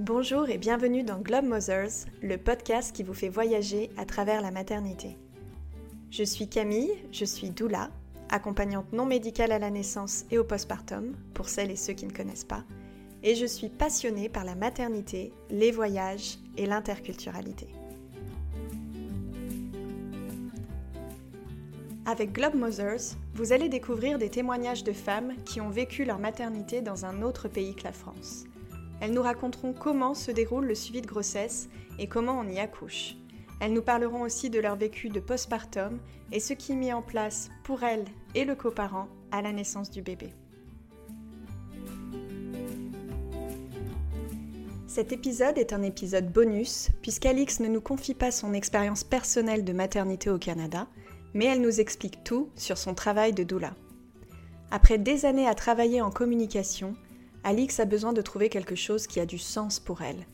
Bonjour et bienvenue dans Globe Mothers, le podcast qui vous fait voyager à travers la maternité. Je suis Camille, je suis doula, accompagnante non médicale à la naissance et au postpartum, pour celles et ceux qui ne connaissent pas, et je suis passionnée par la maternité, les voyages et l'interculturalité. Avec Globe Mothers, vous allez découvrir des témoignages de femmes qui ont vécu leur maternité dans un autre pays que la France. Elles nous raconteront comment se déroule le suivi de grossesse et comment on y accouche. Elles nous parleront aussi de leur vécu de postpartum et ce qui est mis en place pour elles et le coparent à la naissance du bébé. Cet épisode est un épisode bonus puisqu'Alix ne nous confie pas son expérience personnelle de maternité au Canada, mais elle nous explique tout sur son travail de doula. Après des années à travailler en communication, Alix a besoin de trouver quelque chose qui a du sens pour elle.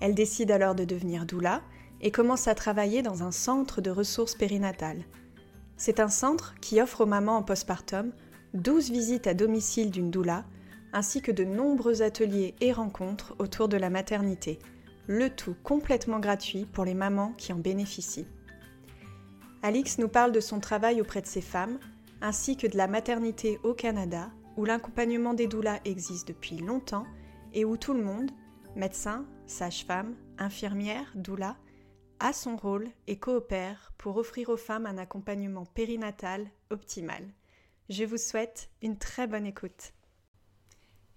Elle décide alors de devenir doula et commence à travailler dans un centre de ressources périnatales. C'est un centre qui offre aux mamans en postpartum 12 visites à domicile d'une doula, ainsi que de nombreux ateliers et rencontres autour de la maternité, le tout complètement gratuit pour les mamans qui en bénéficient. Alix nous parle de son travail auprès de ces femmes, ainsi que de la maternité au Canada, où l'accompagnement des doulas existe depuis longtemps et où tout le monde, médecin, sage-femme, infirmière, doula, a son rôle et coopère pour offrir aux femmes un accompagnement périnatal optimal. Je vous souhaite une très bonne écoute.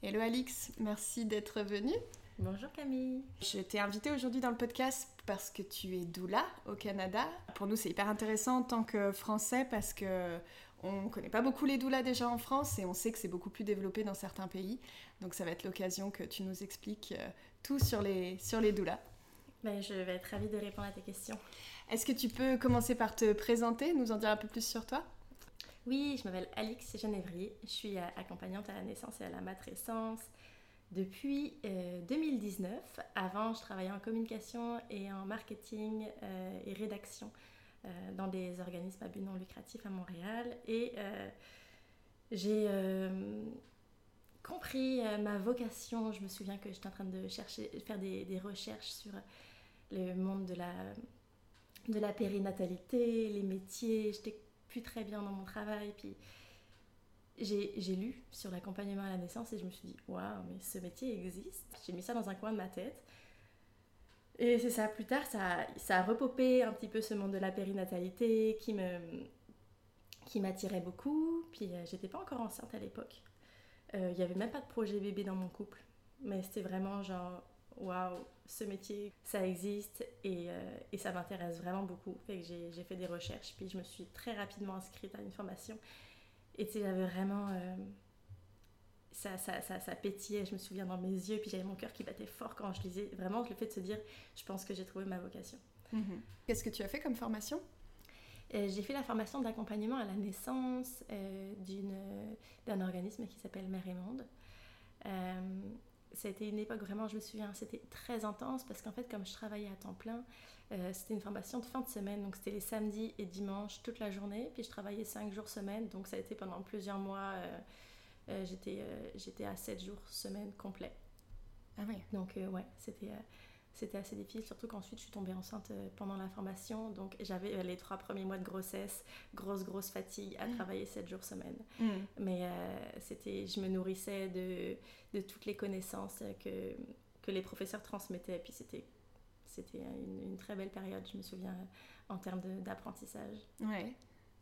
Hello Alix, merci d'être venue. Bonjour Camille. Je t'ai invitée aujourd'hui dans le podcast parce que tu es doula au Canada. Pour nous, c'est hyper intéressant en tant que Français parce que on connaît pas beaucoup les doulas déjà en France et on sait que c'est beaucoup plus développé dans certains pays. Donc ça va être l'occasion que tu nous expliques euh, tout sur les, sur les doulas. Ben, je vais être ravie de répondre à tes questions. Est-ce que tu peux commencer par te présenter, nous en dire un peu plus sur toi? Oui, je m'appelle Alix Genévrier. Je suis euh, accompagnante à la naissance et à la matrescence depuis 2019. Euh, Avant, je travaillais en communication et en marketing euh, et rédaction dans des organismes à but non lucratif à Montréal. Et j'ai compris ma vocation. Je me souviens que j'étais en train de chercher, faire des, des, recherches sur le monde de la, de la périnatalité, les métiers. J'étais plus très bien dans mon travail. Puis j'ai lu sur l'accompagnement à la naissance et je me suis dit, waouh, mais ce métier existe. J'ai mis ça dans un coin de ma tête. Et c'est ça, plus tard, ça, ça a repopé un petit peu ce monde de la périnatalité qui me qui m'attirait beaucoup. Puis euh, j'étais pas encore enceinte à l'époque. Euh, Il n'y avait même pas de projet bébé dans mon couple. Mais c'était vraiment genre, waouh, ce métier, ça existe et, euh, et ça m'intéresse vraiment beaucoup. Fait j'ai fait des recherches, puis je me suis très rapidement inscrite à une formation et j'avais vraiment. Ça, ça, ça, ça, pétillait, je me souviens, dans mes yeux, puis j'avais mon cœur qui battait fort quand je lisais. Vraiment, le fait de se dire, je pense que j'ai trouvé ma vocation. Mhm. Qu'est-ce que tu as fait comme formation? Euh, J'ai fait la formation d'accompagnement à la naissance euh, d'un organisme qui s'appelle Mère et Monde. Euh, c'était une époque vraiment, je me souviens, c'était très intense parce qu'en fait, comme je travaillais à temps plein, euh, c'était une formation de fin de semaine, donc c'était les samedis et dimanches toute la journée. Puis je travaillais 5 jours semaine, donc ça a été pendant plusieurs mois. Euh, euh, j'étais, j'étais à 7 jours semaine complet. Ah oui. Donc ouais, c'était, c'était assez difficile, surtout qu'ensuite je suis tombée enceinte pendant la formation. Donc j'avais les trois premiers mois de grossesse, grosse, grosse fatigue à mm. travailler 7 jours semaine. Mm. Mais c'était, je me nourrissais de, de toutes les connaissances que, que les professeurs transmettaient. Puis c'était c'était une, très belle période, je me souviens, en termes d'apprentissage. Ouais.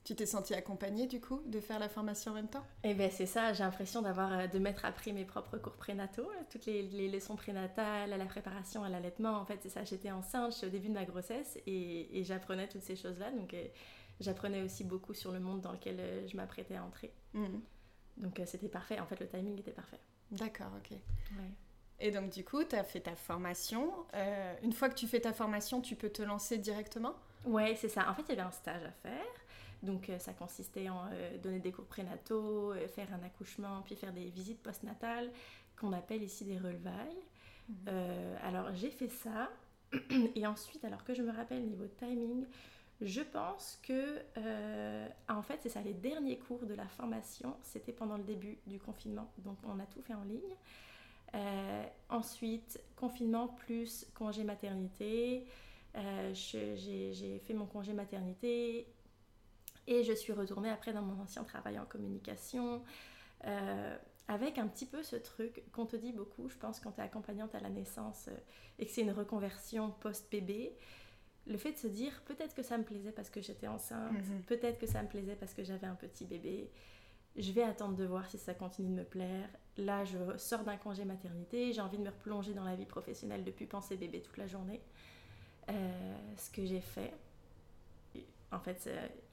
Tu t'es sentie accompagnée du coup de faire la formation en même temps? Eh bien c'est ça, j'ai l'impression d'avoir euh, de m'être appris mes propres cours prénataux, toutes les, les, leçons prénatales, la préparation à l'allaitement. En fait c'est ça, j'étais enceinte, j'étais au début de ma grossesse et, et j'apprenais toutes ces choses-là. Donc euh, j'apprenais aussi beaucoup sur le monde dans lequel euh, je m'apprêtais à entrer. Mmh. Donc c'était parfait, en fait le timing était parfait. D'accord, ok. Ouais. Et donc, du coup, tu as fait ta formation. Euh, une fois que tu fais ta formation, tu peux te lancer directement? Ouais, c'est ça. En fait, il y avait un stage à faire. Donc, euh, ça consistait en euh, donner des cours prénataux, faire un accouchement, puis faire des visites postnatales, qu'on appelle ici des relevailles. Mhm. alors, j'ai fait ça. Et ensuite, alors que je me rappelle niveau timing, je pense que, en fait, c'est ça, les derniers cours de la formation, c'était pendant le début du confinement. Donc, on a tout fait en ligne. ensuite, confinement plus congé maternité. j'ai fait mon congé maternité et je suis retournée après dans mon ancien travail en communication. avec un petit peu ce truc qu'on te dit beaucoup, je pense, quand tu es accompagnante à la naissance et que c'est une reconversion post-bébé le fait de se dire peut-être que ça me plaisait parce que j'étais enceinte, mhm. peut-être que ça me plaisait parce que j'avais un petit bébé, je vais attendre de voir si ça continue de me plaire. Là, je sors d'un congé maternité, j'ai envie de me replonger dans la vie professionnelle depuis penser bébé toute la journée. Euh, ce que j'ai fait, en fait,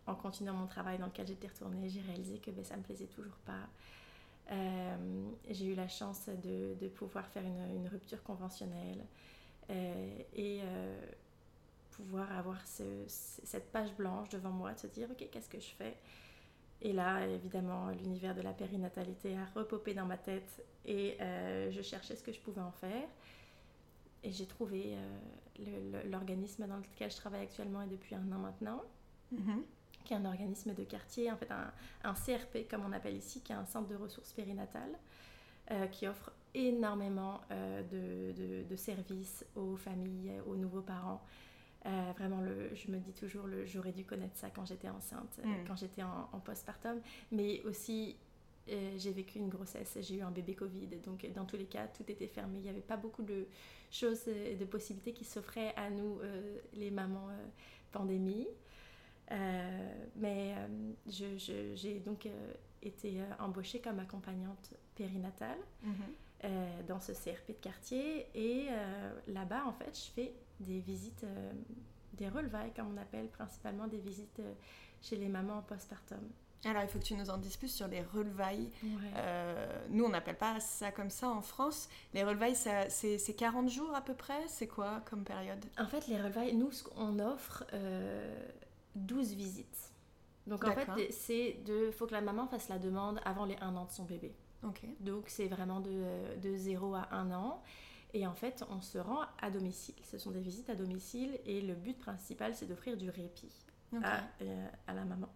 en continuant mon travail dans lequel j'étais retournée, j'ai réalisé que ben, ça me plaisait toujours pas. Euh, j'ai eu la chance de, pouvoir faire une, rupture conventionnelle. Euh, et pouvoir avoir cette page blanche devant moi, de se dire, ok, qu'est-ce que je fais? Et là, évidemment, l'univers de la périnatalité a repopé dans ma tête et euh, je cherchais ce que je pouvais en faire. Et j'ai trouvé euh, l'organisme dans lequel je travaille actuellement et depuis un an maintenant, mm-hmm. Qui est un organisme de quartier, en fait un, un, CRP comme on appelle ici, qui est un centre de ressources périnatales, euh, qui offre énormément de, de, de, services aux familles, aux nouveaux parents, euh, vraiment, le, je me dis toujours, le, j'aurais dû connaître ça quand j'étais enceinte, euh, mm. quand j'étais en, postpartum. Mais aussi, euh, j'ai vécu une grossesse, j'ai eu un bébé Covid. Donc, dans tous les cas, tout était fermé. Il n'y avait pas beaucoup de choses et de possibilités qui s'offraient à nous, les mamans pandémie. Mais je, j'ai donc été embauchée comme accompagnante périnatale. Mm-hmm. dans ce CRP de quartier et là-bas en fait je fais des visites, euh, des relevailles, comme on appelle, principalement des visites euh, chez les mamans en postpartum. Alors, il faut que tu nous en dises plus sur les relevailles. Euh, nous, on n'appelle pas ça comme ça en France. Les relevailles, c'est 40 jours à peu près? C'est quoi comme période? En fait, les relevailles, nous, on offre 12 visites. Donc, en fait, c'est de faut que la maman fasse la demande avant les 1 an de son bébé. Donc, c'est vraiment de, de 0 à 1 an. Et en fait, on se rend à domicile. Ce sont des visites à domicile et le but principal, c'est d'offrir du répit à, euh, à, la maman,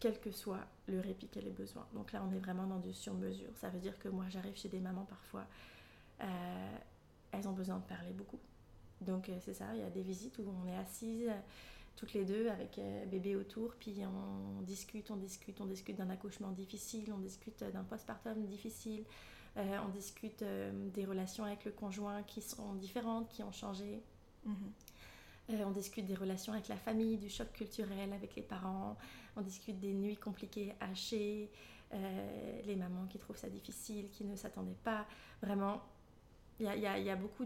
quel que soit le répit qu'elle ait besoin. Donc là, on est vraiment dans du sur-mesure. Ça veut dire que moi, j'arrive chez des mamans parfois, euh, elles ont besoin de parler beaucoup. Donc euh, c'est ça, il y a des visites où on est assises toutes les deux avec bébé autour, puis on discute, on discute, on discute d'un accouchement difficile, on discute d'un postpartum difficile, euh, on discute euh, des relations avec le conjoint qui sont différentes, qui ont changé. Mhm. Euh, on discute des relations avec la famille, du choc culturel avec les parents. On discute des nuits compliquées, hachées, les mamans qui trouvent ça difficile, qui ne s'attendaient pas. Vraiment, il y a, y, a, y a, beaucoup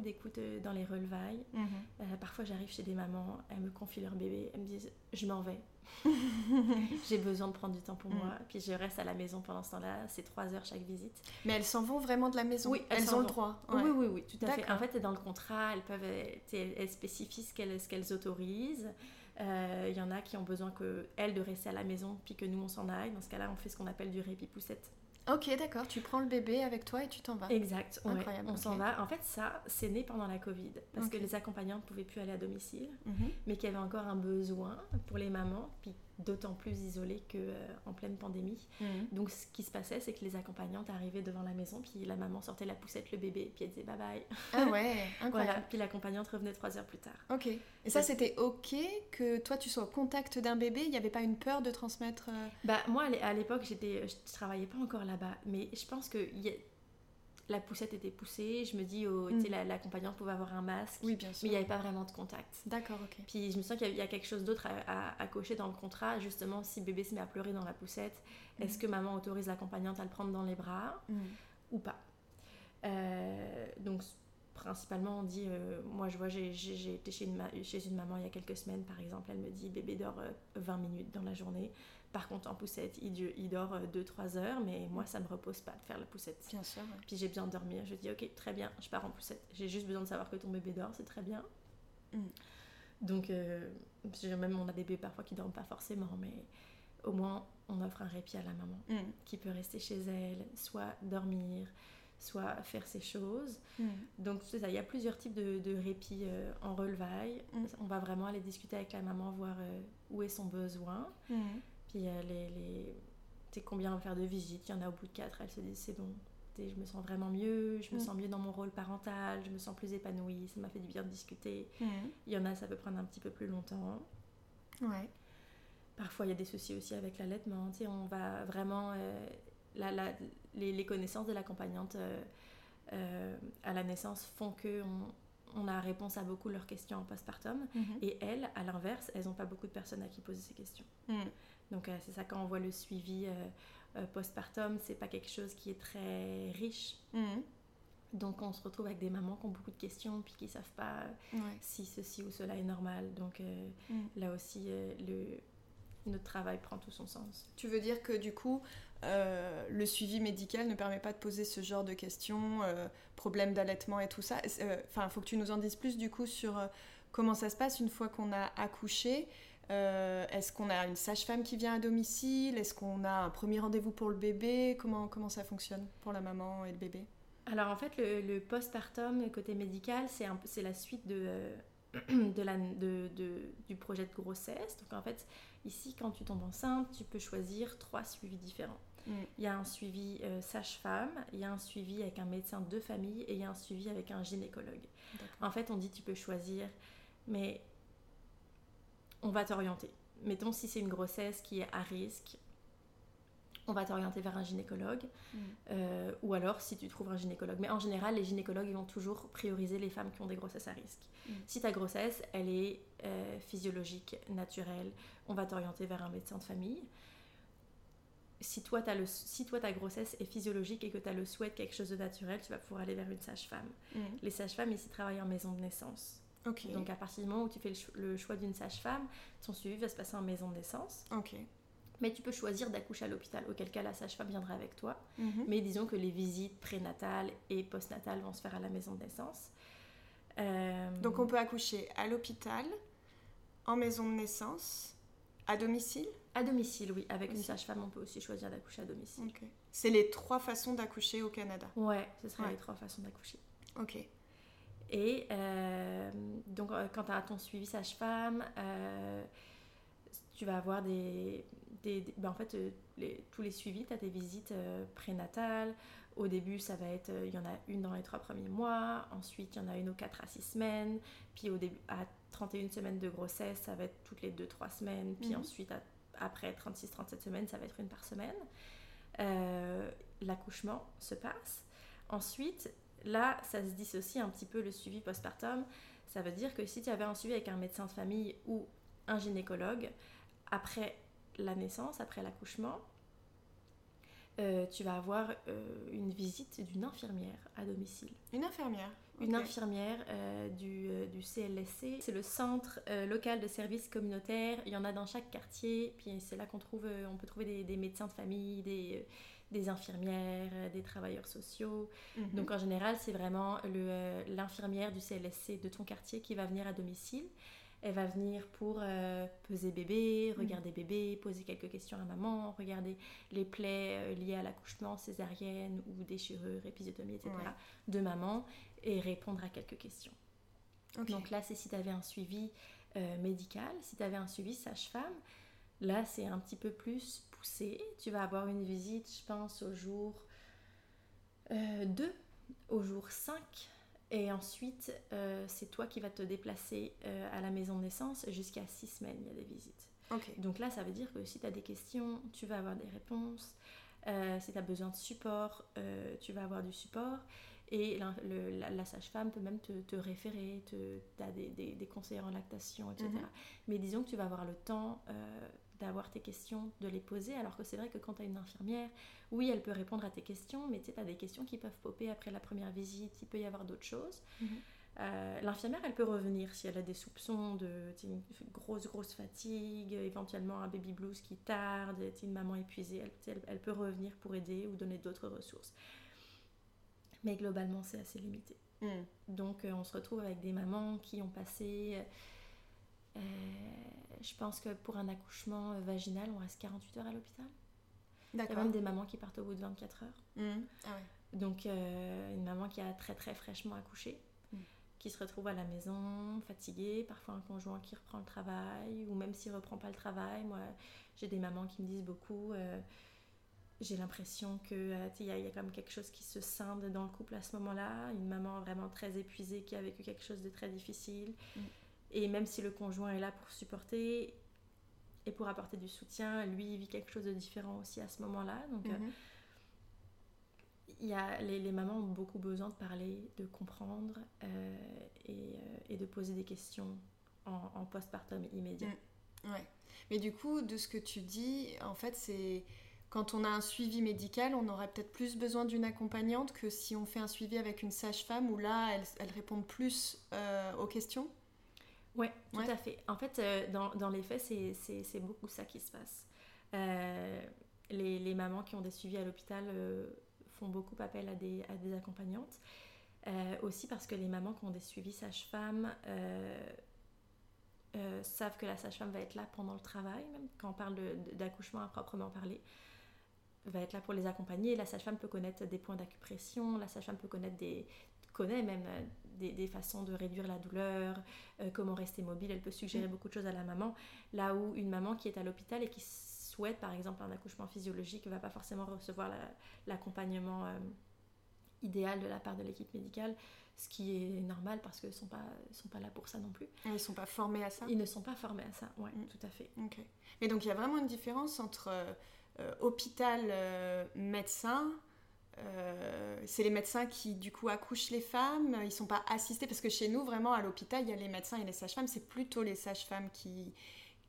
d'écoute dans les relevailles. Mhm. parfois, j'arrive chez des mamans, elles me confient leur bébé, elles me disent Je m'en vais. j'ai besoin de prendre du temps pour mm. moi. Puis je reste à la maison pendant ce temps-là. C'est trois heures chaque visite. Mais elles s'en vont vraiment de la maison? Oui, elles, ont le droit. Oui, oui, oui, tout à fait. En fait, dans le contrat, elles peuvent, elles spécifient ce qu'elles autorisent. Euh, il y en a qui ont besoin que elles de rester à la maison puis que nous on s'en aille. Dans ce cas-là, on fait ce qu'on appelle du répit poussette. Ok, d'accord. Tu prends le bébé avec toi et tu t'en vas. Exact. Incroyable. On s'en va. En fait, ça, c'est né pendant la Covid parce que les accompagnantes ne pouvaient plus aller à domicile, mhm. mais qu'il y avait encore un besoin pour les mamans. Puis d'autant plus isolée qu'en euh, pleine pandémie. Mhm. Donc ce qui se passait, c'est que les accompagnantes arrivaient devant la maison, puis la maman sortait la poussette, le bébé, puis elle disait bye bye. Ah ouais, incroyable. Puis l'accompagnante revenait trois heures plus tard. Ok. Et ça, c'était ok que toi, tu sois au contact d'un bébé? Il n'y avait pas une peur de transmettre euh? Bah moi, à l'époque, j'étais, je travaillais pas encore là-bas, mais je pense que y a la poussette était poussée. Je me dis, oh, mm. l'accompagnante pouvait avoir un masque. Oui, bien sûr. Mais il n'y avait pas vraiment de contact. D'accord, ok. Puis je me sens qu'il y, a quelque chose d'autre à, cocher dans le contrat. Justement, si bébé se met à pleurer dans la poussette, mm. est-ce que maman autorise l'accompagnante à le prendre dans les bras mm. ou pas? Euh, Donc, principalement, on dit, euh, moi je vois, j'ai été chez une, chez une maman il y a quelques semaines, par exemple, elle me dit, bébé dort 20 euh, minutes dans la journée. Par contre, en poussette, il, il dort 2-3 euh, heures, mais moi, ça ne me repose pas de faire la poussette. Bien sûr. Puis j'ai besoin de dormir. Je dis, ok, très bien, je pars en poussette. J'ai juste besoin de savoir que ton bébé dort, c'est très bien. Mm. Donc, euh, même on a des bébés parfois qui dorment pas forcément, mais au moins, on offre un répit à la maman mm. qui peut rester chez elle, soit dormir, soit faire ses choses. Mm. Donc, c'est ça, il y a plusieurs types de, de répit euh, en relevaille. On va vraiment aller discuter avec la maman, voir où est son besoin. Puis les, les... tu sais combien on va faire de visites, il y en a au bout de 4, elles se disent c'est bon, je me sens vraiment mieux, je me Mm. sens mieux dans mon rôle parental, je me sens plus épanouie, ça m'a fait du bien de discuter. Il y en a, ça peut prendre un petit peu plus longtemps. Ouais. Parfois, il y a des soucis aussi avec l'allaitement. Tu sais, on va vraiment. euh, la- la- les, les connaissances de l'accompagnante euh, euh, à la naissance font que on, on a réponse à beaucoup de leurs questions en postpartum. Mhm. Et elles, à l'inverse, elles n'ont pas beaucoup de personnes à qui poser ces questions. Mm. Donc, euh, c'est ça, quand on voit le suivi euh, euh, postpartum, c'est pas quelque chose qui est très riche. Mhm. Donc, on se retrouve avec des mamans qui ont beaucoup de questions puis qui savent pas euh, Ouais. si ceci ou cela est normal. Donc, euh, Mm. là aussi, euh, le, notre travail prend tout son sens. Tu veux dire que du coup, euh, le suivi médical ne permet pas de poser ce genre de questions, euh, problèmes d'allaitement et tout ça. Enfin, il faut que tu nous en dises plus du coup sur euh, comment ça se passe une fois qu'on a accouché. Euh, Est-ce qu'on a une sage-femme qui vient à domicile? Est-ce qu'on a un premier rendez-vous pour le bébé? Comment, comment ça fonctionne pour la maman et le bébé? Alors en fait, le, le postpartum, côté médical, c'est la suite de, euh, de la, de- du projet de grossesse. Donc en fait, ici, quand tu tombes enceinte, tu peux choisir trois suivis différents. Mm. Il y a un suivi euh, sage-femme, il y a un suivi avec un médecin de famille et il y a un suivi avec un gynécologue. En fait, on dit tu peux choisir, mais on va t'orienter. Mettons si c'est une grossesse qui est à risque, on va t'orienter vers un gynécologue. Mm. Euh, ou alors si tu trouves un gynécologue. Mais en général, les gynécologues ils vont toujours prioriser les femmes qui ont des grossesses à risque. Mm. Si ta grossesse, elle est euh, physiologique, naturelle, on va t'orienter vers un médecin de famille. Si toi, t'as le, si toi ta grossesse est physiologique et que tu as le souhait de quelque chose de naturel, tu vas pouvoir aller vers une sage-femme. Mm. Les sages-femmes ici travaillent en maison de naissance. Donc à partir du moment où tu fais le, cho- le choix d'une sage-femme, ton suivi va se passer en maison de naissance. Mais tu peux choisir d'accoucher à l'hôpital, auquel cas la sage-femme viendra avec toi. Mhm. Mais disons que les visites prénatales et postnatales vont se faire à la maison de naissance. Euh, Donc on peut accoucher à l'hôpital, en maison de naissance, à domicile? À domicile, oui. Avec une sage-femme, on peut aussi choisir d'accoucher à domicile. C'est les trois façons d'accoucher au Canada? Ouais, ce seraient Ouais. les trois façons d'accoucher. Ok. Et euh, donc, euh, quand tu as ton suivi sage-femme, euh, tu vas avoir des. des, des- ben, en fait, euh, les- tous les suivis, tu as des visites euh, prénatales. Au début, ça va être. euh, Il y en a une dans les trois premiers mois. Ensuite, il y en a une aux 4 à 6 semaines. Puis, au début, à 31 semaines de grossesse, ça va être toutes les 2-3 semaines. Puis, Mhm. ensuite, à- après 36-37 semaines, ça va être une par semaine. Euh, L'accouchement se passe. Ensuite, là, ça se dissocie un petit peu le suivi postpartum. Ça veut dire que si tu avais un suivi avec un médecin de famille ou un gynécologue, après la naissance, après l'accouchement, euh, tu vas avoir euh, une visite d'une infirmière à domicile. Une infirmière. Une infirmière euh, du, du CLSC. C'est le centre local de services communautaires. Il y en a dans chaque quartier. Puis c'est là qu'on trouve, on peut trouver des, des médecins de famille, des, des infirmières, des travailleurs sociaux. Mhm. Donc en général, c'est vraiment l'infirmière du CLSC de ton quartier qui va venir à domicile. Elle va venir pour euh, peser bébé, regarder bébé, poser quelques questions à maman, regarder les plaies euh, liées à l'accouchement, césarienne ou déchirure, épisiotomie, etc. Ouais. de maman et répondre à quelques questions. Donc là, c'est si tu avais un suivi euh, médical, si tu avais un suivi sage-femme. Là, c'est un petit peu plus poussé. Tu vas avoir une visite, je pense, au jour euh, 2, au jour 5. Et ensuite, euh, c'est toi qui vas te déplacer euh, à la maison de naissance jusqu'à 6 semaines, il y a des visites. Donc là, ça veut dire que si tu as des questions, tu vas avoir des réponses. Euh, si tu as besoin de support, tu vas avoir du support. Et la, le- la- la sage-femme peut même te, te référer, tu as des, des, des conseillers en lactation, etc. Mhm. Mais disons que tu vas avoir le temps d'avoir tes questions, de les poser. Alors que c'est vrai que quand tu as une infirmière, oui, elle peut répondre à tes questions, mais tu as des questions qui peuvent popper après la première visite. Il peut y avoir d'autres choses. Mhm. Euh, L'infirmière, elle peut revenir si elle a des soupçons de une grosse, grosse fatigue, éventuellement un baby blues qui tarde, une maman épuisée. Elle, peut revenir pour aider ou donner d'autres ressources. Mais globalement, c'est assez limité. Mhm. Donc, euh, on se retrouve avec des mamans qui ont passé. Euh, je pense que pour un accouchement euh, vaginal, on reste 48 heures à l'hôpital. Il y a même des mamans qui partent au bout de 24 heures. Mhm. Ah ouais. Donc, euh, une maman qui a très très fraîchement accouché, Mm. qui se retrouve à la maison, fatiguée, parfois un conjoint qui reprend le travail, ou même s'il reprend pas le travail. Moi, j'ai des mamans qui me disent beaucoup euh, j'ai l'impression que euh, il y, a quand même quelque chose qui se scinde dans le couple à ce moment-là. Une maman vraiment très épuisée qui a vécu quelque chose de très difficile. Mm. Et même si le conjoint est là pour supporter et pour apporter du soutien, lui il vit quelque chose de différent aussi à ce moment-là. Donc euh, il y a, les, les, mamans ont beaucoup besoin de parler, de comprendre euh, et, et, de poser des questions en, en postpartum immédiat. Mm. Ouais. Mais du coup, de ce que tu dis, en fait, c'est quand on a un suivi médical, on aurait peut-être plus besoin d'une accompagnante que si on fait un suivi avec une sage-femme où là, elle, elle répond plus euh, aux questions Oui, tout à fait. En fait, euh, dans, dans, les faits, c'est beaucoup ça qui se passe. Euh, les, les, mamans qui ont des suivis à l'hôpital font beaucoup appel à des, à des accompagnantes. aussi parce que les mamans qui ont des suivis sage-femme savent que la sage-femme va être là pendant le travail, même quand on parle d'accouchement à proprement parler va être là pour les accompagner. La sage-femme peut connaître des points d'acupression, la sage-femme peut connaître des connaît même euh, des, des, façons de réduire la douleur, euh, comment rester mobile, elle peut suggérer mm. beaucoup de choses à la maman. Là où une maman qui est à l'hôpital et qui souhaite par exemple un accouchement physiologique ne va pas forcément recevoir l'accompagnement euh, idéal de la part de l'équipe médicale, ce qui est normal parce qu'ils ne sont pas, sont pas là pour ça non plus. ils ne sont pas formés à ça? Ils ne sont pas formés à ça, oui, tout à fait. Ok. Mais donc il y a vraiment une différence entre euh, hôpital euh, c'est les médecins qui du coup accouchent les femmes, ils sont pas assistés parce que chez nous vraiment à l'hôpital il y a les médecins et les sages-femmes, c'est plutôt les sages-femmes qui,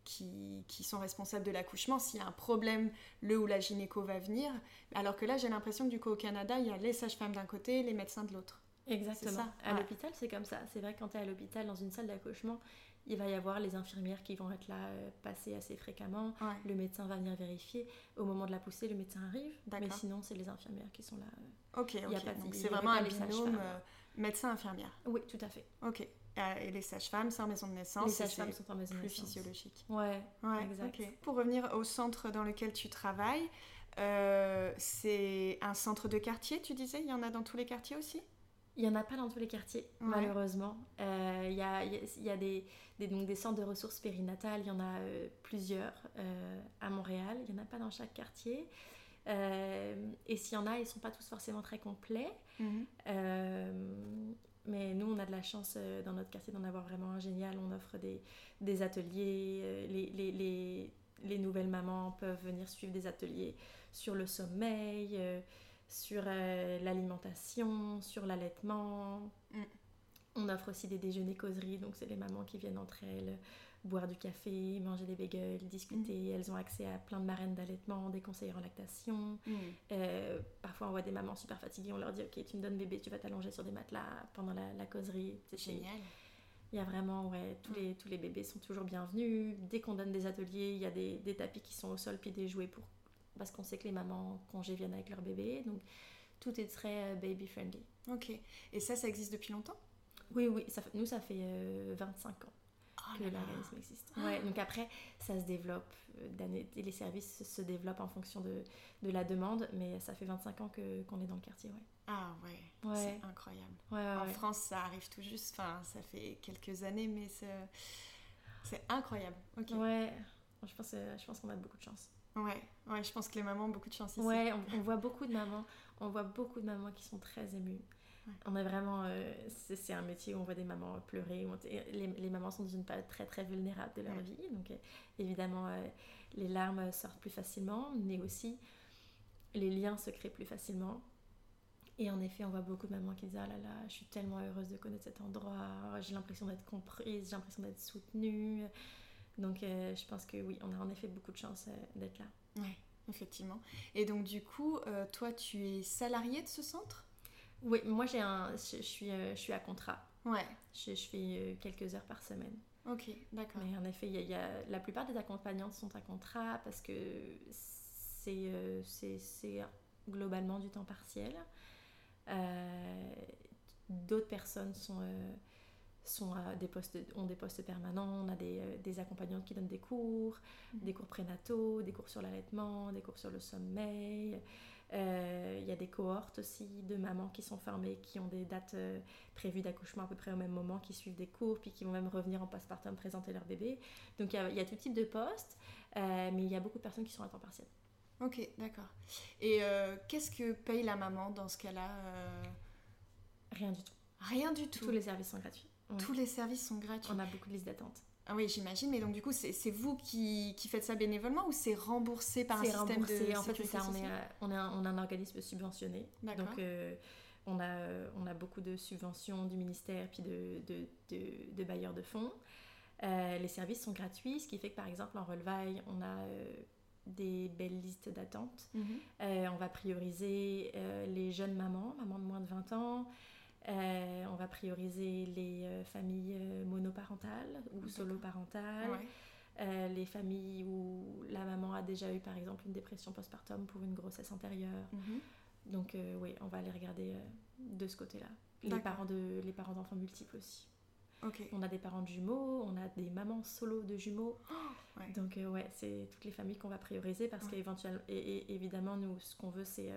qui, qui, sont responsables de l'accouchement. S'il y a un problème, le ou la gynéco va venir. Alors que là j'ai l'impression que du coup au Canada il y a les sages-femmes d'un côté, les médecins de l'autre. Exactement. À l'hôpital c'est comme ça. C'est vrai que quand tu es à l'hôpital dans une salle d'accouchement, il va y avoir les infirmières qui vont être là euh, passer assez fréquemment. Le médecin va venir vérifier. Au moment de la poussée, le médecin arrive. Mais sinon, c'est les infirmières qui sont là. Euh. Ok, ok. c'est vraiment un binôme euh, médecin-infirmière. Oui, tout à fait. Ok. Et les sages-femmes, c'est en maison de naissance. Les sages-femmes sont en maison de naissance. Plus physiologique. Ouais, ouais exact. Pour revenir au centre dans lequel tu travailles, c'est un centre de quartier, tu disais? Il y en a dans tous les quartiers aussi? Il n'y en a pas dans tous les quartiers, malheureusement. Il y, a, y, a, des, des, donc des centres de ressources périnatales, il y en a euh, plusieurs euh, à Montréal, il n'y en a pas dans chaque quartier. Euh, et s'il y en a, ils ne sont pas tous forcément très complets. Mhm. mais nous, on a de la chance dans notre quartier d'en avoir vraiment un génial. On offre des, des ateliers. Les, les, les, les, nouvelles mamans peuvent venir suivre des ateliers sur le sommeil sur euh, l'alimentation, sur l'allaitement. Mm. On offre aussi des déjeuners causeries, donc c'est les mamans qui viennent entre elles boire du café, manger des bagels, discuter. Mm. Elles ont accès à plein de marraines d'allaitement, des conseillers en lactation. Mm. Euh, parfois, on voit des mamans super fatiguées, on leur dit Ok, tu me donnes bébé, tu vas t'allonger sur des matelas pendant la, causerie. C'est génial. Il y a vraiment, ouais, tous, les, tous les bébés sont toujours bienvenus. Dès qu'on donne des ateliers, il y a des, des tapis qui sont au sol, puis des jouets pour parce qu'on sait que les mamans congés viennent avec leur bébé. Donc tout est très euh, baby friendly. Ok. Et ça, ça existe depuis longtemps? Oui, oui. Ça, nous, ça fait 25 euh, ans oh que l'organisme existe. Ouais, donc après, ça se développe. Euh, les services se développent en fonction de, de la demande, mais ça fait 25 ans qu'on est dans le quartier, ouais. Ah ouais, c'est incroyable. en France, ça arrive tout juste. Enfin, ça fait quelques années, mais c'est incroyable. Ok. Ouais, je pense, je pense qu'on a beaucoup de chance. Ouais, ouais, je pense que les mamans ont beaucoup de chance ici. Ouais, on, voit beaucoup de mamans, on voit beaucoup de mamans qui sont très émues. On a vraiment, euh, c'est un métier où on voit des mamans pleurer. les, les, mamans sont dans une période très très vulnérable de leur vie, donc euh, évidemment euh, les larmes sortent plus facilement, mais aussi les liens se créent plus facilement. Et en effet, on voit beaucoup de mamans qui disent Ah là là, je suis tellement heureuse de connaître cet endroit, j'ai l'impression d'être comprise, j'ai l'impression d'être soutenue. Donc euh, je pense que oui, on a en effet beaucoup de chance euh, d'être là. Oui, effectivement. Et donc du coup, euh, toi, tu es salarié de ce centre? Oui, moi j'ai un, je, suis, je suis à contrat. Ouais. Je, je fais quelques heures par semaine. Ok, d'accord. Mais en effet, il y a, la plupart des accompagnantes sont à contrat parce que c'est c'est globalement du temps partiel. D'autres personnes sont sont des postes, ont des postes permanents, on a des, euh, des accompagnantes qui donnent des cours, mhm. des cours prénataux, des cours sur l'allaitement, des cours sur le sommeil. Euh, il y a des cohortes aussi de mamans qui sont formées, qui ont des dates euh, prévues d'accouchement à peu près au même moment, qui suivent des cours, puis qui vont même revenir en postpartum présenter leur bébé. Donc il y, a, tout type de postes, mais il y a beaucoup de personnes qui sont à temps partiel. Ok, d'accord. Et qu'est-ce que paye la maman dans ce cas-là Rien du tout. Rien du tout. Tous les services sont gratuits. Tous les services sont gratuits. On a beaucoup de listes d'attente. Ah oui, j'imagine, mais donc du coup, c'est vous qui, qui, faites ça bénévolement ou c'est remboursé par un système de En fait, ça, on, est, on, est un, on a un organisme subventionné. Donc, euh, on, a, on a beaucoup de subventions du ministère puis de, de, de, bailleurs de fonds. Euh, les services sont gratuits, ce qui fait que par exemple en relevaille, on a euh, des belles listes d'attente. Mhm. on va prioriser les jeunes mamans, mamans de moins de 20 ans. Euh, on va prioriser les euh, familles euh, monoparentales ou soloparentales. les familles où la maman a déjà eu par exemple une dépression postpartum pour une grossesse antérieure. Mhm. Donc oui, on va aller regarder de ce côté-là. Les parents de les parents d'enfants multiples aussi. On a des parents de jumeaux, on a des mamans solo de jumeaux. Donc ouais, c'est toutes les familles qu'on va prioriser parce qu'éventuellement et, évidemment nous ce qu'on veut c'est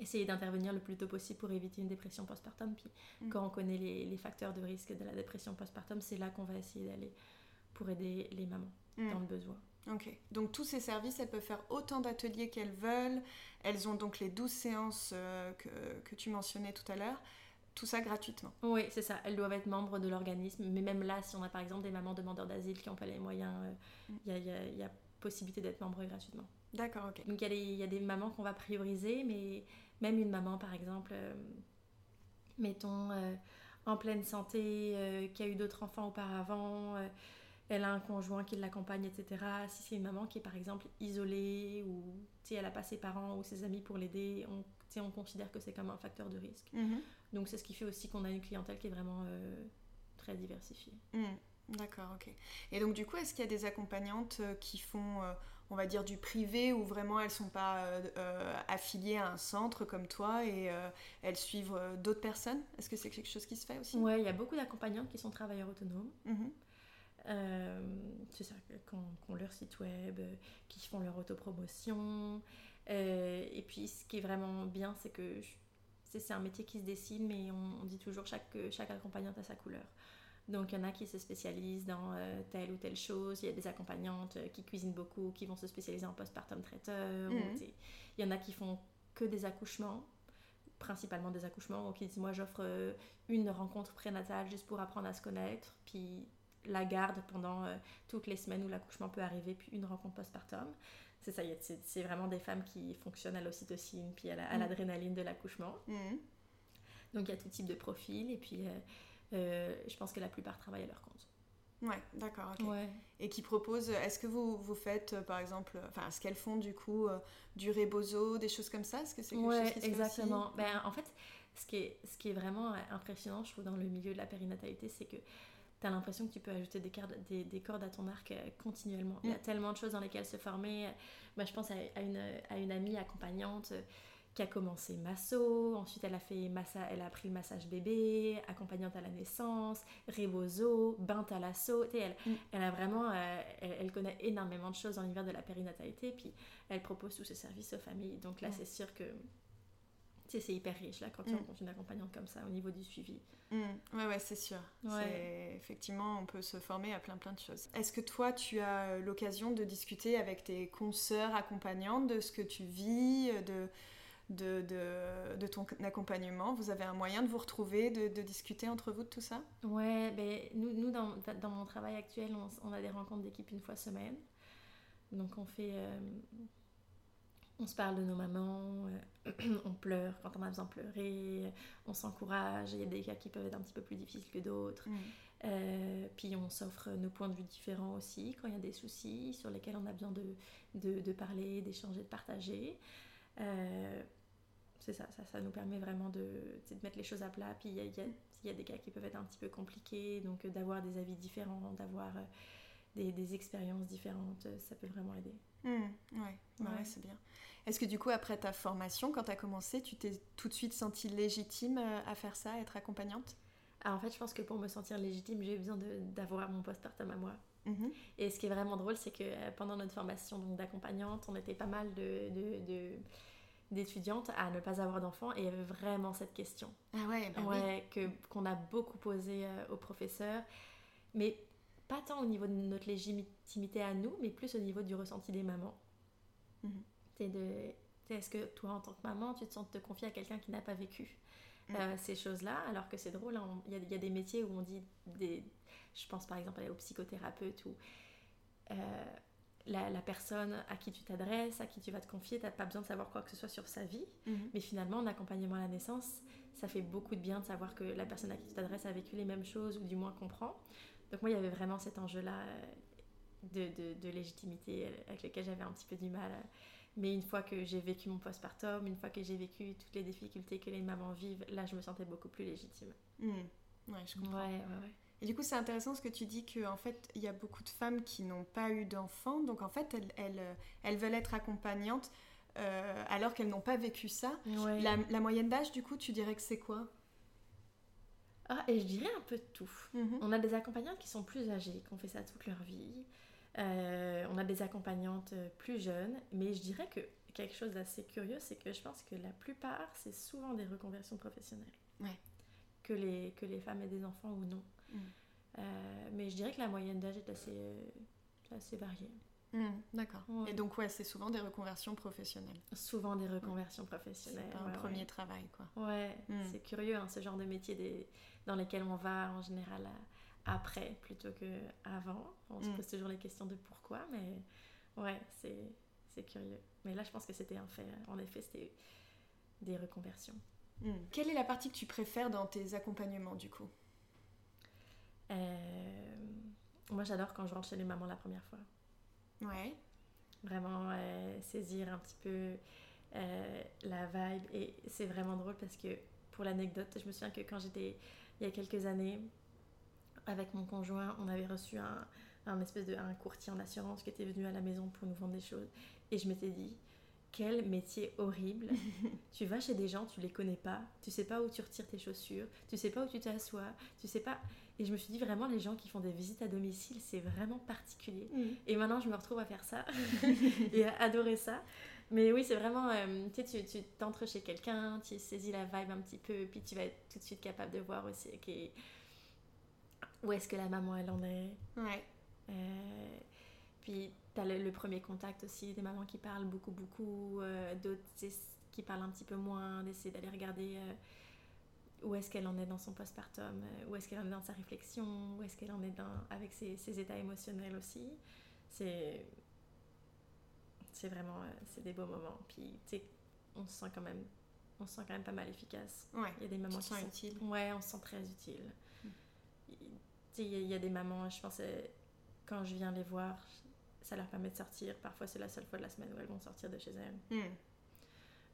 essayer d'intervenir le plus tôt possible pour éviter une dépression postpartum. Puis mm. quand on connaît les, facteurs de risque de la dépression postpartum, c'est là qu'on va essayer d'aller pour aider les mamans mm. dans le besoin. Ok, donc tous ces services, elles peuvent faire autant d'ateliers qu'elles veulent. Elles ont donc les 12 séances euh, que, que, tu mentionnais tout à l'heure. Tout ça gratuitement. Oui, c'est ça. Elles doivent être membres de l'organisme. Mais même là, si on a par exemple des mamans demandeurs d'asile qui n'ont pas les moyens, euh, mm. il y, a, y, a, possibilité d'être membre gratuitement. D'accord, ok. Donc il y, y, a des mamans qu'on va prioriser, mais même une maman, par exemple, euh, mettons, euh, en pleine santé, euh, qui a eu d'autres enfants auparavant, elle a un conjoint qui l'accompagne, etc. Si c'est une maman qui est, par exemple, isolée ou elle n'a pas ses parents ou ses amis pour l'aider, on, on considère que c'est comme un facteur de risque. Mhm. Donc c'est ce qui fait aussi qu'on a une clientèle qui est vraiment très diversifiée. Mhm. D'accord, ok. Et donc du coup, est-ce qu'il y a des accompagnantes qui font on va dire, du privé où vraiment elles sont pas euh, euh, affiliées à un centre comme toi et euh, elles suivent d'autres personnes? Est-ce que c'est quelque chose qui se fait aussi? Oui, il y a beaucoup d'accompagnantes qui sont travailleurs autonomes. C'est ça, qui ont, leur site web, qui font leur autopromotion. et puis, ce qui est vraiment bien, c'est que c'est un métier qui se dessine, mais on, on dit toujours chaque, chaque accompagnante a sa couleur. Donc il y en a qui se spécialisent dans euh, telle ou telle chose. Il y a des accompagnantes euh, qui cuisinent beaucoup, qui vont se spécialiser en postpartum traiteur. Mhm. Il y en a qui font que des accouchements, principalement des accouchements, ou qui disent moi j'offre euh, une rencontre prénatale juste pour apprendre à se connaître, puis la garde pendant toutes les semaines où l'accouchement peut arriver, puis une rencontre postpartum. C'est ça, c'est vraiment des femmes qui fonctionnent à l'ocytocine, puis à mhm. l'adrénaline de l'accouchement. Mhm. Donc il y a tout type de profil, et puis euh, je pense que la plupart travaillent à leur compte. Ouais, d'accord. Et qui proposent, est-ce que vous, vous faites euh, par exemple, enfin, est-ce qu'elles font du coup euh, du rebozo, des choses comme ça? Est-ce que c'est quelque chose qui se exactement. ben, en fait, ce qui, est, ce qui est vraiment impressionnant, je trouve, dans le milieu de la périnatalité, c'est que tu as l'impression que tu peux ajouter des, cordes, des, des cordes à ton arc continuellement. Il y a mm. tellement de choses dans lesquelles se former. Moi, je pense à, à, une, à une amie accompagnante qui a commencé masso, ensuite elle a fait massa, elle a appris le massage bébé, accompagnante à la naissance, rebozo, bain à elle, mm. elle a vraiment, euh, elle, connaît énormément de choses dans l'univers de la périnatalité, puis elle propose tous ses services aux familles. Donc là, c'est sûr que c'est hyper riche là quand tu mm. rencontres une accompagnante comme ça au niveau du suivi. Mm. Ouais, ouais, c'est sûr. Effectivement, on peut se former à plein plein de choses. Est-ce que toi, tu as l'occasion de discuter avec tes consoeurs accompagnantes de ce que tu vis, de de, de, ton accompagnement Vous avez un moyen de vous retrouver, de, discuter entre vous de tout ça? Ouais, ben, nous, nous dans, dans mon travail actuel, on, a des rencontres d'équipe une fois semaine. Donc on fait... Euh, on se parle de nos mamans, euh, on pleure quand on a besoin de pleurer, on s'encourage, il y a des cas qui peuvent être un petit peu plus difficiles que d'autres. Mm. Euh, puis on s'offre nos points de vue différents aussi quand il y a des soucis sur lesquels on a besoin de, de, de parler, d'échanger, de partager. Euh, c'est ça, ça, ça, nous permet vraiment de, de, mettre les choses à plat. Puis il y a, y a, des cas qui peuvent être un petit peu compliqués, donc euh, d'avoir des avis différents, d'avoir euh, des, des, expériences différentes, euh, ça peut vraiment aider. Mmh, ouais, ouais. c'est bien. Est-ce que du coup, après ta formation, quand tu as commencé, tu t'es tout de suite sentie légitime à faire ça, à être accompagnante? Alors en fait, je pense que pour me sentir légitime, j'ai eu besoin d'avoir mon postpartum à moi. Mmh. Et ce qui est vraiment drôle, c'est que pendant notre formation d'accompagnante, on était pas mal de, de, de d'étudiantes à ne pas avoir d'enfants et il y avait vraiment cette question. Ah ouais, bah ouais que qu'on a beaucoup posé euh, aux professeurs, mais pas tant au niveau de notre légitimité à nous, mais plus au niveau du ressenti des mamans. Mhm. de est-ce que toi, en tant que maman, tu te sens te confier à quelqu'un qui n'a pas vécu Mm. euh, ces choses-là? Alors que c'est drôle, hein, il y, a- il y a des métiers où on dit, des, je pense par exemple aux psychothérapeutes, où euh, la, la personne à qui tu t'adresses, à qui tu vas te confier, tu n'as pas besoin de savoir quoi que ce soit sur sa vie. Mhm. Mais finalement, en accompagnement à la naissance, ça fait beaucoup de bien de savoir que la personne à qui tu t'adresses a vécu les mêmes choses ou du moins comprend. Donc moi, il y avait vraiment cet enjeu-là euh, de, de- de légitimité euh, avec lequel j'avais un petit peu du mal. Mais une fois que j'ai vécu mon postpartum, une fois que j'ai vécu toutes les difficultés que les mamans vivent, là, je me sentais beaucoup plus légitime. Mhm. Ouais, je comprends. Ouais, ouais, ouais. Et du coup, c'est intéressant ce que tu dis qu'en fait, il y a beaucoup de femmes qui n'ont pas eu d'enfants, donc en fait, elles, elles, elles veulent être accompagnantes euh, alors qu'elles n'ont pas vécu ça. Ouais. La, la moyenne d'âge, du coup, tu dirais que c'est quoi? Ah, et je dirais un peu de tout. Mhm. On a des accompagnantes qui sont plus âgées, qui ont fait ça toute leur vie. Euh, on a des accompagnantes euh, plus jeunes, mais je dirais que quelque chose d'assez curieux, c'est que je pense que la plupart, c'est souvent des reconversions professionnelles. Ouais. Que les, que les femmes aient des enfants ou non. Mm. Euh, mais je dirais que la moyenne d'âge est assez, euh, assez variée. Mhm, D'accord. Ouais. Et donc, ouais, c'est souvent des reconversions professionnelles. Souvent des reconversions C'est professionnelles. pas un ouais, premier travail, quoi. Ouais, Mm. c'est curieux hein, ce genre de métier des- dans lesquels on va en général à- après plutôt que avant. On se Mm. pose toujours les questions de pourquoi, mais ouais, c'est c'est curieux. Mais là, je pense que c'était un fait. En effet, c'était des reconversions. Quelle est la partie que tu préfères dans tes accompagnements, du coup? Euh, moi, j'adore quand je rentre chez les mamans la première fois. Ouais. Vraiment euh, saisir un petit peu euh, la vibe. Et c'est vraiment drôle parce que, pour l'anecdote, je me souviens que quand j'étais, il y a quelques années, avec mon conjoint, on avait reçu un, un espèce de un courtier en assurance qui était venu à la maison pour nous vendre des choses. Et je m'étais dit, quel métier horrible. tu vas chez des gens, tu les connais pas, tu sais pas où tu retires tes chaussures, tu sais pas où tu t'assois, tu sais pas. Et je me suis dit vraiment, les gens qui font des visites à domicile, c'est vraiment particulier. Et maintenant, je me retrouve à faire ça et à adorer ça. Mais oui, c'est vraiment, euh, tu sais, tu, t'entres chez quelqu'un, tu saisis la vibe un petit peu, puis tu vas être tout de suite capable de voir aussi où est-ce que la maman, elle en est. Ouais. Euh, puis tu as le, le premier contact aussi, des mamans qui parlent beaucoup, beaucoup, euh, d'autres qui parlent un petit peu moins, d'essayer d'aller regarder euh, où est-ce qu'elle en est dans son postpartum, euh, où est-ce qu'elle en est dans sa réflexion, où est-ce qu'elle en est dans, avec ses, ses états émotionnels aussi. C'est c'est vraiment c'est des beaux moments. Puis tu sais, on se sent quand même on se sent quand même pas mal efficace. Ouais. Il y a des mamans qui sont utile. Ouais, on se sent très utile. Mm. Il- Tu sais, il y, a- il y a des mamans, je pense, quand je viens les voir, ça leur permet de sortir. Parfois, c'est la seule fois de la semaine où elles vont sortir de chez elles. Mhm.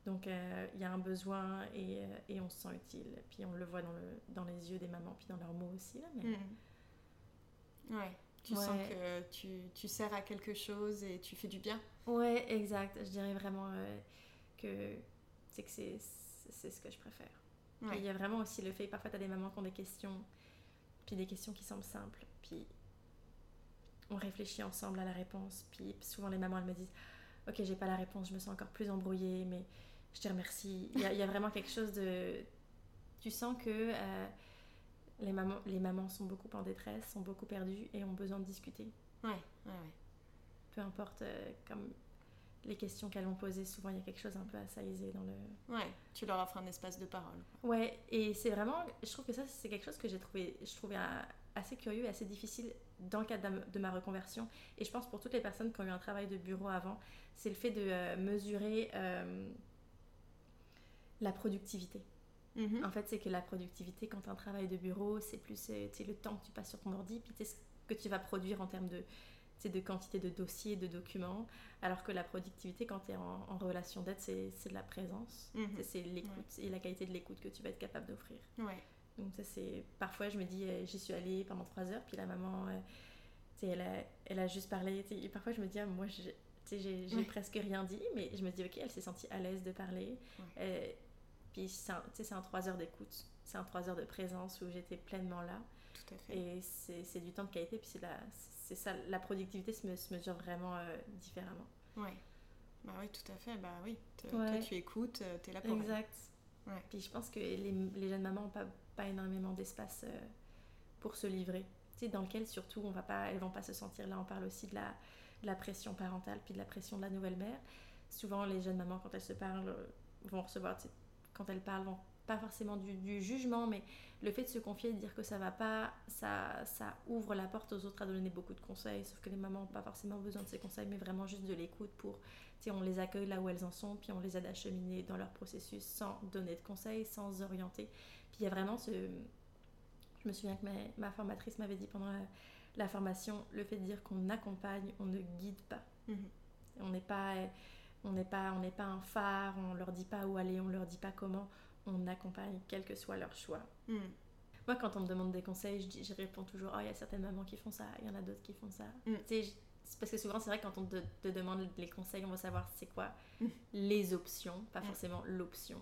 Donc, euh, il y a un besoin et, euh, et on se sent utile. Puis, on le voit dans, le, dans les yeux des mamans, puis dans leurs mots aussi. Là, mais... Mhm. Ouais. Tu Ouais. sens que tu, tu sers à quelque chose et tu fais du bien. Ouais, exact. Je dirais vraiment euh, que c'est que c'est c'est ce que je préfère. Ouais. il y a vraiment aussi le fait, parfois tu as des mamans qui ont des questions, puis des questions qui semblent simples, puis on réfléchit ensemble à la réponse, puis souvent les mamans elles me disent Ok, j'ai pas la réponse, je me sens encore plus embrouillée, mais je te remercie. Il y a, il y a vraiment quelque chose de. Tu sens que euh, les, mamans, les mamans sont beaucoup en détresse, sont beaucoup perdues et ont besoin de discuter. Ouais. Ouais. ouais. Peu importe euh, comme les questions qu'elles vont poser, souvent il y a quelque chose un peu assaillisé dans le, Ouais. Tu leur offres un espace de parole. Ouais, et c'est vraiment, je trouve que ça, c'est quelque chose que j'ai trouvé, je trouvais euh, assez curieux et assez difficile dans le cadre de ma- reconversion. Et je pense pour toutes les personnes qui ont eu un travail de bureau avant, c'est le fait de euh, mesurer euh, la productivité. Mhm. En fait, c'est que la productivité, quand tu as un travail de bureau, c'est plus euh, le temps que tu passes sur ton ordi, puis sais, ce que tu vas produire en termes de, de quantité de dossiers, de documents. Alors que la productivité, quand tu es en, en relation d'aide, c'est c'est de la présence. Mhm. C'est- C'est l'écoute et la qualité de l'écoute que tu vas être capable d'offrir. Ouais. Donc ça c'est... Parfois je me dis, euh, j'y suis allée pendant trois heures, puis la maman, euh, tu elle, a, elle a juste parlé. tu Et parfois je me dis, ah, moi tu j'ai j'ai Ouais. presque rien dit, mais je me dis, ok, elle s'est sentie à l'aise de parler. Euh, puis c'est tu un trois heures d'écoute. C'est un trois heures de présence où j'étais pleinement là. Tout à fait. Et c'est du temps de qualité, puis c'est la, c'est ça, la productivité se, me- se mesure vraiment euh, différemment. Ouais. Bah oui, tout à fait. Bah oui. Ouais. Toi, tu écoutes, euh, t'es là pour. Exact. Ouais. Puis je pense que les, les jeunes mamans n'ont pas, pas énormément d'espace euh, pour se livrer. Tu sais, dans lequel surtout on va pas, elles vont pas se sentir là. On parle aussi de la, pression parentale puis de la pression de la nouvelle mère. souvent les jeunes mamans, quand elles se parlent, euh, vont recevoir, quand elles parlent, vont pas forcément du, jugement, mais le fait de se confier, de dire que ça va pas, ça, ça ouvre la porte aux autres à donner beaucoup de conseils. Sauf que les mamans n'ont pas forcément besoin de ces conseils, mais vraiment juste de l'écoute pour, tu on les accueille là où elles en sont, puis on les aide à cheminer dans leur processus sans donner de conseils, sans orienter. Puis il y a vraiment ce. Je me souviens que ma, formatrice m'avait dit pendant la, formation, le fait de dire qu'on accompagne, on ne guide pas. Mhm. On n'est pas. On n'est pas, on n'est pas un phare, on leur dit pas où aller, on leur dit pas comment on accompagne, quel que soit leur choix. Hmm. Moi, quand on me demande des conseils, je, dis, je réponds toujours Oh, il y a certaines mamans qui font ça, il y en a d'autres qui font ça. Hmm. parce que souvent, c'est vrai, quand on te, demande les conseils, on va savoir c'est quoi hmm. les options, pas forcément l'option.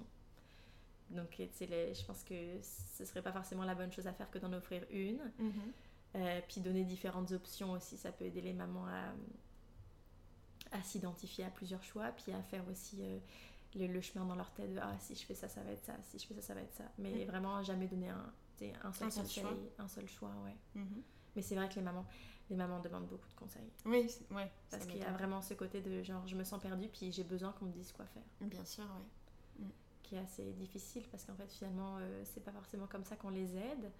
Donc, je pense que ce serait pas forcément la bonne chose à faire que d'en offrir une. Mm-hmm. Euh, puis donner différentes options aussi, ça peut aider les mamans à, à s'identifier à plusieurs choix, puis à faire aussi euh, le, chemin dans leur tête de ah si je fais ça ça va être ça si je fais ça ça va être ça mais mm. vraiment jamais donner un, un seul conseil choix. un seul choix ouais mm-hmm. mais c'est vrai que les mamans les mamans demandent beaucoup de conseils oui ouais parce qu'il y a vraiment ce côté de genre je me sens perdue puis j'ai besoin qu'on me dise quoi faire bien sûr ouais mm. qui est assez difficile parce qu'en fait finalement euh, c'est pas forcément comme ça qu'on les aide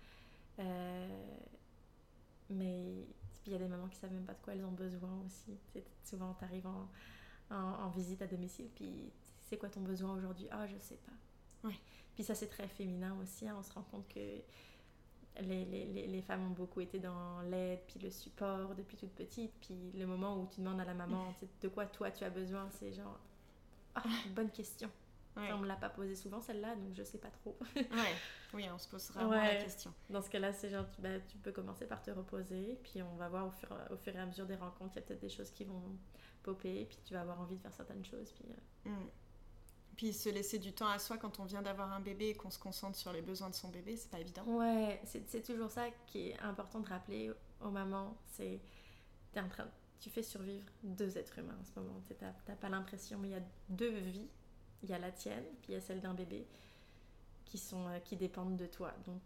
euh, mais il y a des mamans qui savent même pas de quoi elles ont besoin aussi souvent t'arrives en, en, en visite à domicile puis c'est quoi ton besoin aujourd'hui? Ah, je sais pas. Ouais. Puis ça, c'est très féminin aussi. Hein. On se rend compte que les, les, les, femmes ont beaucoup été dans l'aide, puis le support depuis toute petite. Puis le moment où tu demandes à la maman de quoi toi tu as besoin, c'est genre Ah, bonne question. Ouais. on me l'a pas posé souvent celle-là, donc je sais pas trop. ouais. Oui, on se pose vraiment la question. Dans ce cas-là, c'est genre, bah, tu peux commencer par te reposer, puis on va voir au fur, au fur et à mesure des rencontres, il y a peut-être des choses qui vont popper, puis tu vas avoir envie de faire certaines choses. Puis, euh, mm. Puis se laisser du temps à soi quand on vient d'avoir un bébé et qu'on se concentre sur les besoins de son bébé, c'est pas évident. Ouais, c'est toujours ça qui est important de rappeler aux mamans. C'est en train, tu fais survivre deux êtres humains en ce moment. T'as pas l'impression, mais il y a deux vies. Il y a la tienne, puis il y a celle d'un bébé qui sont euh, qui dépendent de toi. Donc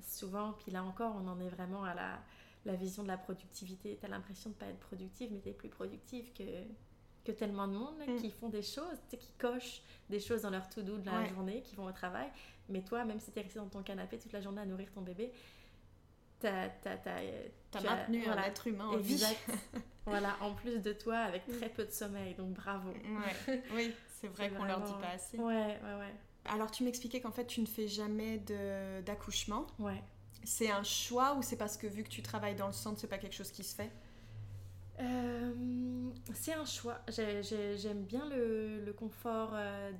souvent, puis là encore, on en est vraiment à la, la vision de la productivité. T'as l'impression de pas être productive, mais t'es plus productive que que tellement de monde mm. qui font des choses, qui cochent des choses dans leur to-do de la journée, qui vont au travail. Mais toi, même si tu es resté dans ton canapé toute la journée à nourrir ton bébé, t'as as, maintenu un être humain en vie. voilà, en plus de toi, avec très peu de sommeil, donc bravo. Oui, c'est vrai qu'on leur dit pas assez. Ouais, ouais, ouais. Alors tu m'expliquais qu'en fait tu ne fais jamais d'accouchement. Ouais. C'est un choix ou c'est parce que vu que tu travailles dans le centre, c'est pas quelque chose qui se fait? Euh, c'est un choix. J'aime bien le, confort euh,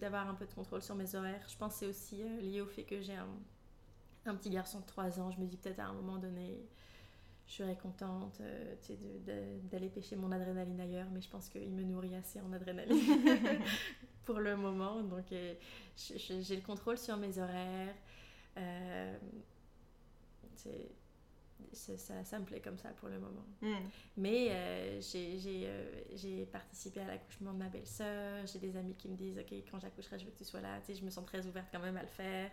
d'avoir un peu de contrôle sur mes horaires. Je pense que c'est aussi euh, lié au fait que j'ai un, un, petit garçon de 3 ans. Je me dis peut-être à un moment donné, je serais contente d'aller pêcher mon adrénaline ailleurs, mais je pense qu'il me nourrit assez en adrénaline pour le moment. Donc j'ai le contrôle sur mes horaires. c'est ça, ça, me plaît comme ça pour le moment. Hmm. Mais euh, euh, j'ai participé à l'accouchement de ma belle-sœur. J'ai des amis qui me disent Ok, quand j'accoucherai, je veux que tu sois là. Tu sais, je me sens très ouverte quand même à le faire.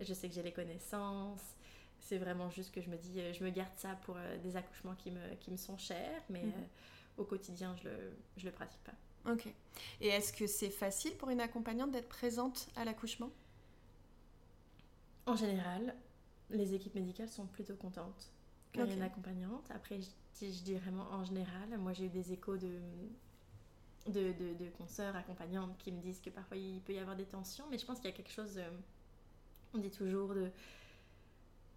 Je sais que j'ai les connaissances. C'est vraiment juste que je me dis, euh, je me garde ça pour des accouchements qui me, qui me sont chers, mais hmm. au quotidien, je le, je le pratique pas. Ok. Et est-ce que c'est facile pour une accompagnante d'être présente à l'accouchement? En général, les équipes médicales sont plutôt contentes quand il y a une accompagnante. Après, je, je, dis vraiment en général, moi j'ai eu des échos de, de, de, de, consoeurs accompagnantes qui me disent que parfois il peut y avoir des tensions, mais je pense qu'il y a quelque chose, euh, on dit toujours, de,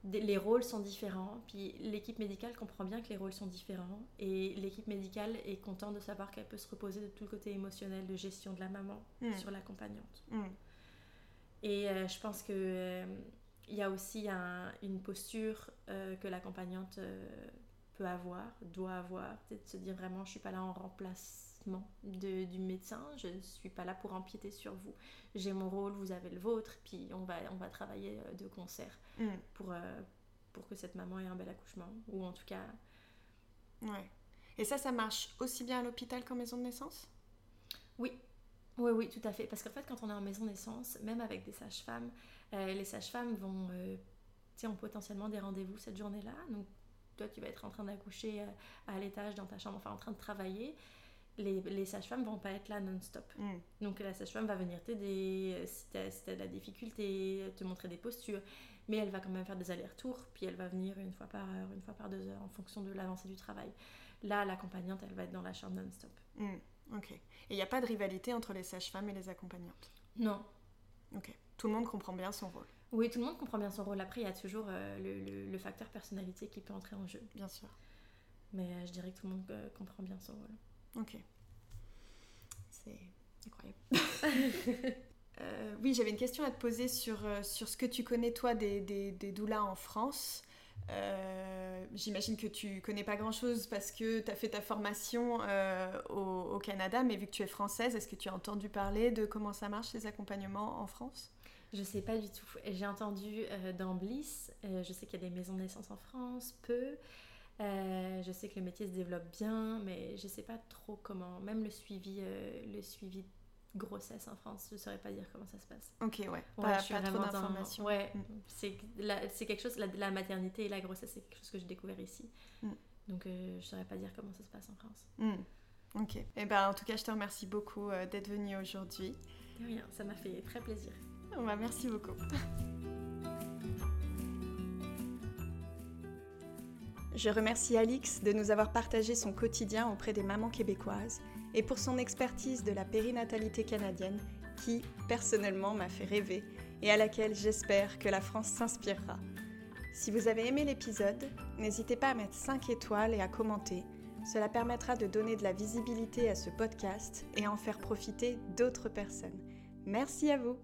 les rôles sont différents, puis l'équipe médicale comprend bien que les rôles sont différents, et l'équipe médicale est contente de savoir qu'elle peut se reposer de tout le côté émotionnel de gestion de la maman hmm. sur l'accompagnante. Hmm. Et euh, je pense que euh, il y a aussi une posture euh, que l'accompagnante euh, peut avoir, doit avoir, de se dire vraiment je suis pas là en remplacement de, du médecin, je ne suis pas là pour empiéter sur vous. J'ai mon rôle, vous avez le vôtre, puis on va, on va travailler euh, de concert mm. pour, pour que cette maman ait un bel accouchement, ou en tout cas... Ouais. Et ça, ça marche aussi bien à l'hôpital qu'en maison de naissance? Oui, oui, oui, tout à fait. Parce qu'en fait, quand on est en maison de naissance, même avec des sages-femmes, les sages-femmes vont, euh, ont potentiellement des rendez-vous cette journée-là. Donc, toi, tu vas être en train d'accoucher euh, à l'étage dans ta chambre, enfin en train de travailler. les, les sages-femmes vont pas être là non-stop. Mm. Donc la sage-femme va venir t'aider euh, si si t'as de la difficulté, te montrer des postures, mais elle va quand même faire des allers-retours, puis elle va venir une fois par heure, une fois par deux heures, en fonction de l'avancée du travail. Là, l'accompagnante, elle va être dans la chambre non-stop. Mm. Ok. Et il n'y a pas de rivalité entre les sages-femmes et les accompagnantes? Non. Ok. Tout le monde comprend bien son rôle, Oui, tout le monde comprend bien son rôle. Après, il y a toujours euh, le, le- le facteur personnalité qui peut entrer en jeu. bien sûr. Mais euh, je dirais que tout le monde euh, comprend bien son rôle. Ok. C'est incroyable. Euh, oui, j'avais une question à te poser sur, sur ce que tu connais, toi, des, des, des doulas en France. Euh, J'imagine que tu connais pas grand-chose parce que tu as fait ta formation euh, au, au Canada, mais vu que tu es française, est-ce que tu as entendu parler de comment ça marche, les accompagnements en France? Je sais pas du tout. J'ai entendu euh, dans Bliss, euh, je sais qu'il y a des maisons de naissance en France, peu. Euh, je sais que le métier se développe bien, mais je sais pas trop comment. Même le suivi, euh, le suivi de grossesse en France, je saurais pas dire comment ça se passe. Ok, ouais. Ouais, pas je suis pas trop vraiment dans- d'informations. Ouais, Mm. c'est la- c'est quelque chose. La, la maternité et la grossesse, c'est quelque chose que j'ai découvert ici. Mm. Donc je saurais pas dire comment ça se passe en France. Hmm. Ok. Et ben, en tout cas, je te remercie beaucoup d'être venue aujourd'hui. De rien, ça m'a fait très plaisir. Oh, bah, merci beaucoup. Je remercie Alix de nous avoir partagé son quotidien auprès des mamans québécoises et pour son expertise de la périnatalité canadienne qui, personnellement, m'a fait rêver et à laquelle j'espère que la France s'inspirera. Si vous avez aimé l'épisode, n'hésitez pas à mettre 5 étoiles et à commenter. Cela permettra de donner de la visibilité à ce podcast et en faire profiter d'autres personnes. Merci à vous